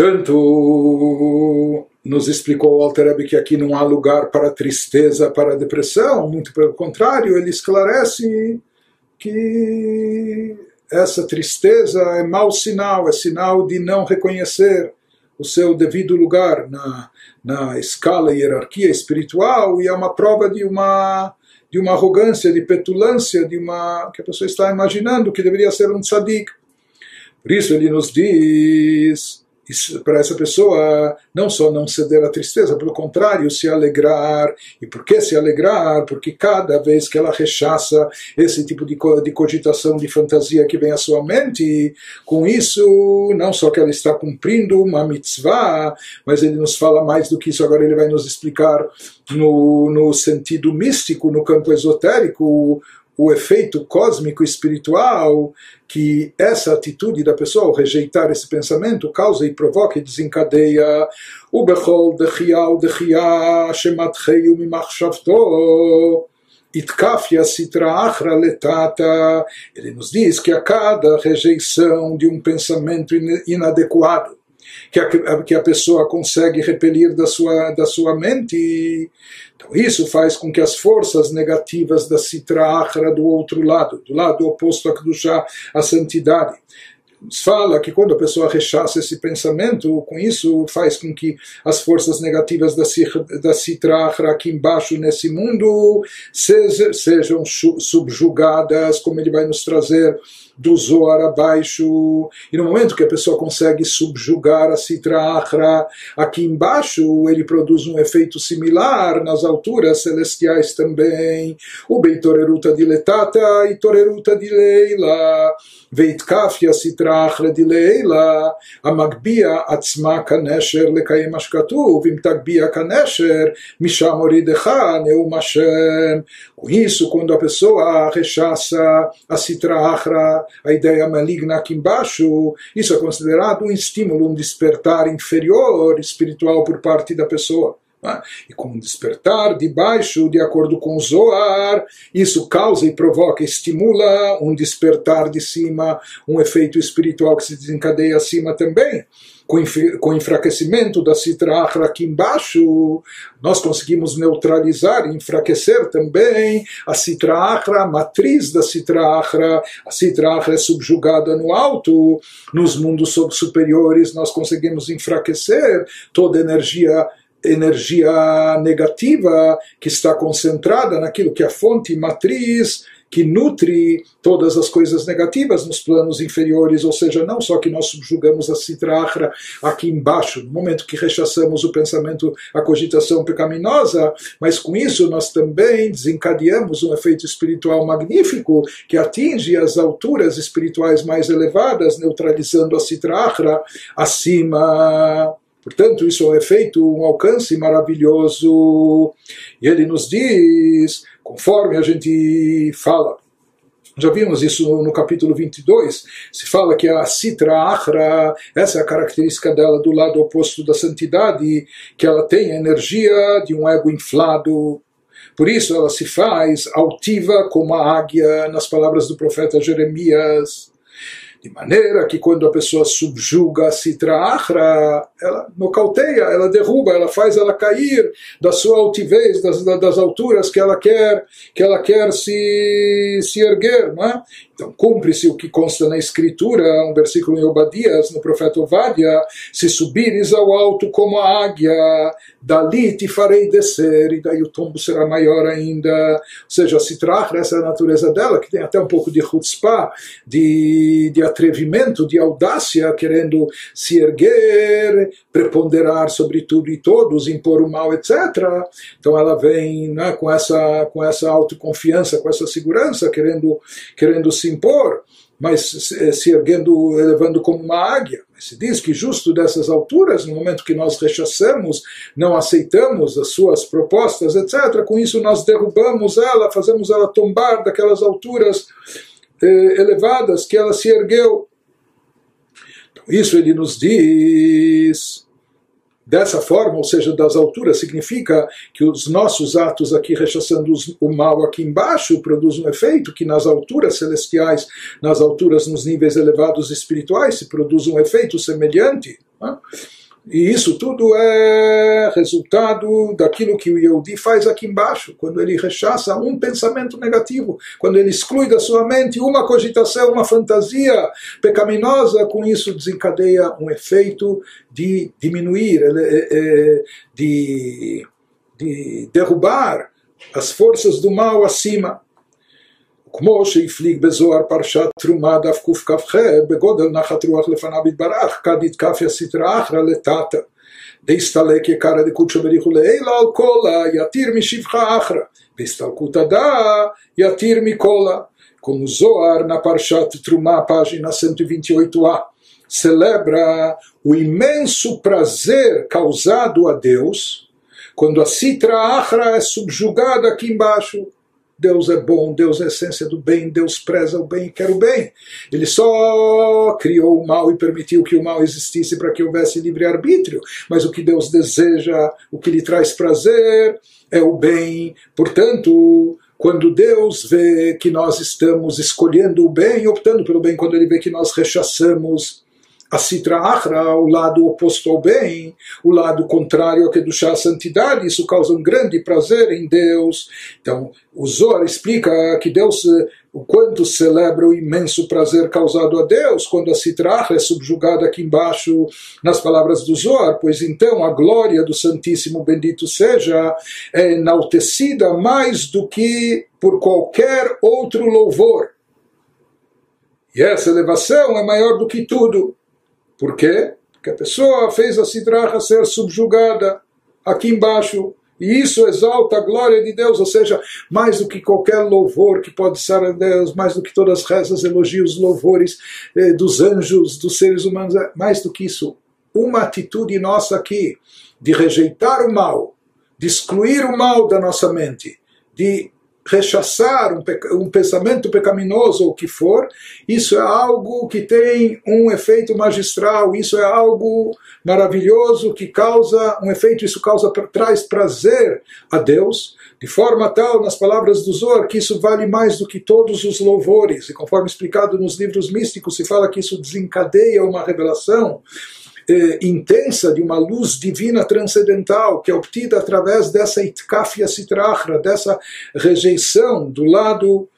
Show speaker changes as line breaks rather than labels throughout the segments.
Portanto, nos explicou o Alter Rebbe que aqui não há lugar para tristeza, para depressão, muito pelo contrário, ele esclarece que essa tristeza é mau sinal, é sinal de não reconhecer o seu devido lugar na, na escala e hierarquia espiritual e é uma prova de uma de uma arrogância, de petulância, de uma que a pessoa está imaginando que deveria ser um tzadik. Por isso ele nos diz para essa pessoa não só não ceder à tristeza, pelo contrário, se alegrar. E por que se alegrar? Porque cada vez que ela rechaça esse tipo de, de cogitação, de fantasia que vem à sua mente, com isso, não só que ela está cumprindo uma mitzvah, mas ele nos fala mais do que isso, agora ele vai nos explicar no, no sentido místico, no campo esotérico, o efeito cósmico espiritual que essa atitude da pessoa, ao rejeitar esse pensamento, causa e provoca e desencadeia o bechol dechiá, o dechiá, shemat cheio mimachshavto, itkafia sitra achra letata. Ele nos diz que a cada rejeição de um pensamento inadequado, que a, que a pessoa consegue repelir da sua, da sua mente, então isso faz com que as forças negativas da Achra do outro lado, do lado oposto a Kedushá, a santidade, fala que quando a pessoa rechaça esse pensamento, com isso faz com que as forças negativas da, da Sitrahra aqui embaixo nesse mundo sejam, subjugadas, como ele vai nos trazer do Zoar abaixo. E no momento que a pessoa consegue subjugar a Sitra aqui embaixo, ele produz um efeito similar nas alturas celestiais também. O Beitoreruta diletata e Toreruta dileila. Veitkafia Sitra סטרה אחרא דלילה, המגביה עצמה כנשר לקיים מה שכתוב, אם תגביה כנשר, משם הורידך נאום השם. Com isso, quando a pessoa rechaça a citra achra, a ideia maligna aqui embaixo, isso é considerado um estímulo, um despertar inferior espiritual por parte da pessoa. Né? E com um despertar de baixo, de acordo com o Zoar, isso causa e provoca, estimula um despertar de cima, um efeito espiritual que se desencadeia acima também. Com, o enfraquecimento da Sitra Achra aqui embaixo, nós conseguimos neutralizar e enfraquecer também a Sitra Achra, a matriz da Sitra Achra. A Sitra Achra é subjugada no alto, nos mundos superiores nós conseguimos enfraquecer toda a energia energia negativa que está concentrada naquilo que é a fonte matriz que nutre todas as coisas negativas nos planos inferiores, ou seja, não só que nós subjugamos a citrahra aqui embaixo, no momento que rechaçamos o pensamento, a cogitação pecaminosa, mas com isso nós também desencadeamos um efeito espiritual magnífico que atinge as alturas espirituais mais elevadas, neutralizando a citrahra acima Portanto, isso é efeito, um alcance maravilhoso. E ele nos diz, conforme a gente fala, já vimos isso no, capítulo 22, se fala que a Sitra Achra, essa é a característica dela do lado oposto da santidade, que ela tem a energia de um ego inflado. Por isso ela se faz altiva como a águia, nas palavras do profeta Jeremias. De maneira que quando a pessoa subjuga a Sitra Achra, ela nocauteia, ela derruba, ela faz ela cair da sua altivez, das, das alturas que ela quer, que ela quer se, se erguer, não é? Então, cumpre-se o que consta na Escritura, um versículo em Obadias, no profeta Ovadia: Se subires ao alto como a águia, dali te farei descer, e daí o tombo será maior ainda. Ou seja, se Sitra essa é a natureza dela, que tem até um pouco de chutzpah, de, de atrevimento, de audácia, querendo se erguer, preponderar sobre tudo e todos, impor o mal, etc. Então, ela vem né, com, essa, com essa autoconfiança, com essa segurança, querendo, querendo se impor, mas se erguendo, elevando como uma águia. Se diz que justo dessas alturas, no momento que nós rechaçamos, não aceitamos as suas propostas, etc., com isso nós derrubamos ela, fazemos ela tombar daquelas alturas elevadas que ela se ergueu. Então, isso ele nos diz dessa forma, ou seja, das alturas, significa que os nossos atos aqui rechaçando o mal aqui embaixo produzem um efeito que nas alturas celestiais, nas alturas, nos níveis elevados espirituais, se produz um efeito semelhante. Né? E isso tudo é resultado daquilo que o Yehudi faz aqui embaixo, quando ele rechaça um pensamento negativo, quando ele exclui da sua mente uma cogitação, uma fantasia pecaminosa, com isso desencadeia um efeito de diminuir, é, é, de, de derrubar as forças do mal acima. כמו שהפליג בזוהר פרשת תרומה דף קכ"ח בגודל נחת רוח לפניו יתברך כד יתקפיה סטרא אחרא לטאטא דהסתלק יקרא דקודשא בריחו לעילה על קולה יתיר משבחה אחרא בהסתלקות הדא יתיר מקולה como Zohar na Parshat Trumá, página 128a, celebra o imenso prazer causado a Deus quando a Sitra Achra é subjugada aqui embaixo Deus é bom, Deus é essência do bem, Deus preza o bem e quer o bem. Ele só criou o mal e permitiu que o mal existisse para que houvesse livre-arbítrio. Mas o que Deus deseja, o que lhe traz prazer, é o bem. Portanto, quando Deus vê que nós estamos escolhendo o bem, optando pelo bem, quando Ele vê que nós rechaçamos a Sitra Achra, o lado oposto ao bem, o lado contrário a Kedushá, a santidade, isso causa um grande prazer em Deus. Então, o Zohar explica que Deus, o quanto celebra o imenso prazer causado a Deus quando a Sitra Achra é subjugada aqui embaixo nas palavras do Zohar, pois então a glória do Santíssimo Bendito seja é enaltecida mais do que por qualquer outro louvor. E essa elevação é maior do que tudo. Por quê? Porque a pessoa fez a Sidracha ser subjugada aqui embaixo. E isso exalta a glória de Deus, ou seja, mais do que qualquer louvor que pode ser a Deus, mais do que todas as rezas, elogios, louvores eh, dos anjos, dos seres humanos, é mais do que isso. Uma atitude nossa aqui de rejeitar o mal, de excluir o mal da nossa mente, de rechaçar um, um, pensamento pecaminoso ou o que for, isso é algo que tem um efeito magistral, isso é algo maravilhoso que causa um efeito, isso causa traz prazer a Deus, de forma tal, nas palavras do Zohar, que isso vale mais do que todos os louvores, e conforme explicado nos livros místicos, se fala que isso desencadeia uma revelação eh, intensa de uma luz divina transcendental que é obtida através dessa itkafia sitrachra, dessa rejeição do lado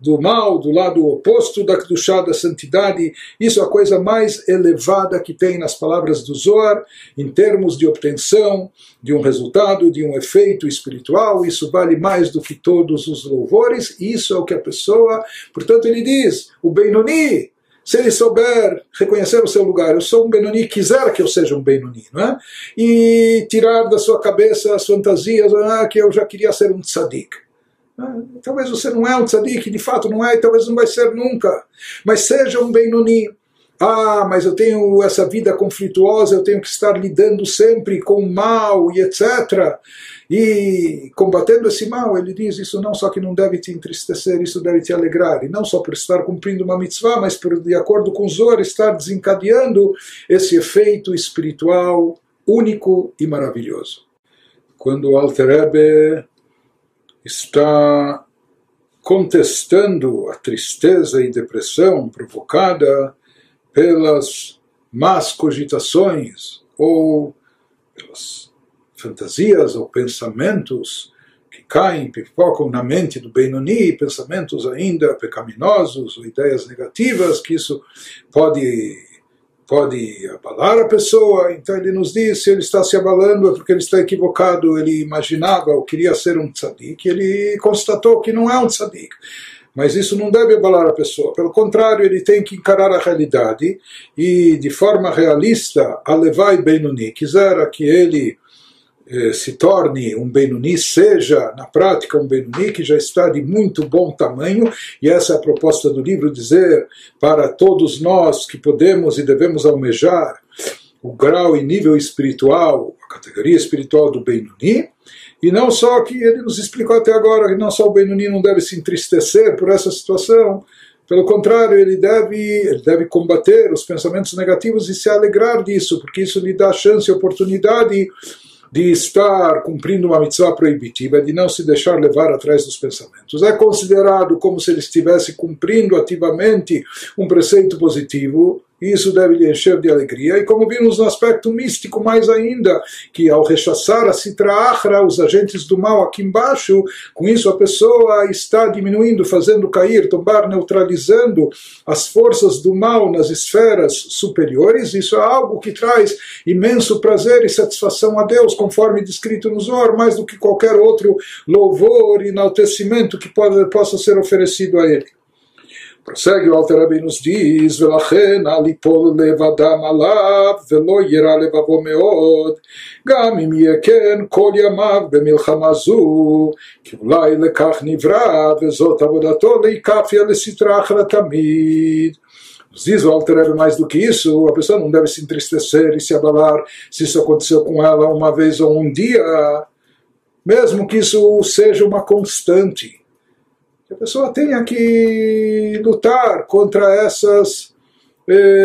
do mal, do lado oposto da Kedushá, da santidade. Isso é a coisa mais elevada que tem nas palavras do Zohar, em termos de obtenção de um resultado, de um efeito espiritual. Isso vale mais do que todos os louvores. Isso é o que a pessoa, portanto, ele diz: o Benoni, se ele souber reconhecer o seu lugar, eu sou um Benoni, quiser que eu seja um Benoni, não é? E tirar da sua cabeça as fantasias, ah, que eu já queria ser um tzadik. Ah, talvez você não é um tzadik, de fato não é, e talvez não vai ser nunca. Mas seja um Benoni. Ah, mas eu tenho essa vida conflituosa, eu tenho que estar lidando sempre com o mal e etc. E combatendo esse mal, ele diz: isso não só que não deve te entristecer, isso deve te alegrar. E não só por estar cumprindo uma mitzvah, mas por, de acordo com Zohar, estar desencadeando esse efeito espiritual único e maravilhoso. Quando o Alter Rebbe está contestando a tristeza e depressão provocada pelas más cogitações ou pelas fantasias ou pensamentos que caem, pipocam na mente do Benoni, pensamentos ainda pecaminosos ou ideias negativas, que isso pode, pode abalar a pessoa. Então ele nos diz, se ele está se abalando é porque ele está equivocado, ele imaginava ou queria ser um tzadik, ele constatou que não é um tzadik. Mas isso não deve abalar a pessoa. Pelo contrário, ele tem que encarar a realidade e, de forma realista, a levar Benoni. Quisera que ele eh, se torne um Benuni, seja na prática um Benuni que já está de muito bom tamanho, e essa é a proposta do livro dizer para todos nós que podemos e devemos almejar o grau e nível espiritual, a categoria espiritual do Benuni, e não só que ele nos explicou até agora que não só o Benuni não deve se entristecer por essa situação, pelo contrário, ele deve, ele deve combater os pensamentos negativos e se alegrar disso, porque isso lhe dá chance e oportunidade de estar cumprindo uma mitzvah proibitiva, de não se deixar levar atrás dos pensamentos. É considerado como se ele estivesse cumprindo ativamente um preceito positivo, e isso deve lhe encher de alegria. E como vimos no aspecto místico mais ainda, que ao rechaçar a Achra, os agentes do mal aqui embaixo, com isso a pessoa está diminuindo, fazendo cair, tombar, neutralizando as forças do mal nas esferas superiores. Isso é algo que traz imenso prazer e satisfação a Deus, conforme descrito no Zohar, mais do que qualquer outro louvor enaltecimento que pode, possa ser oferecido a Ele. Prossegue o Alter Rebbe nos diz, ולכן אל יפול לב אדם עליו, ולא יירא לבבו מאוד, גם אם יהיה כן כל ימיו במלחמה זו, כי אולי לכך נברא, וזאת עבודתו להיקפיה לסטרה אחרת תמיד. Nos diz o Alter Rebbe mais do que isso, a pessoa não deve se entristecer e se abalar se isso aconteceu com ela uma vez ou um dia, mesmo que isso seja uma constante a pessoa tenha que lutar contra essas. Eh,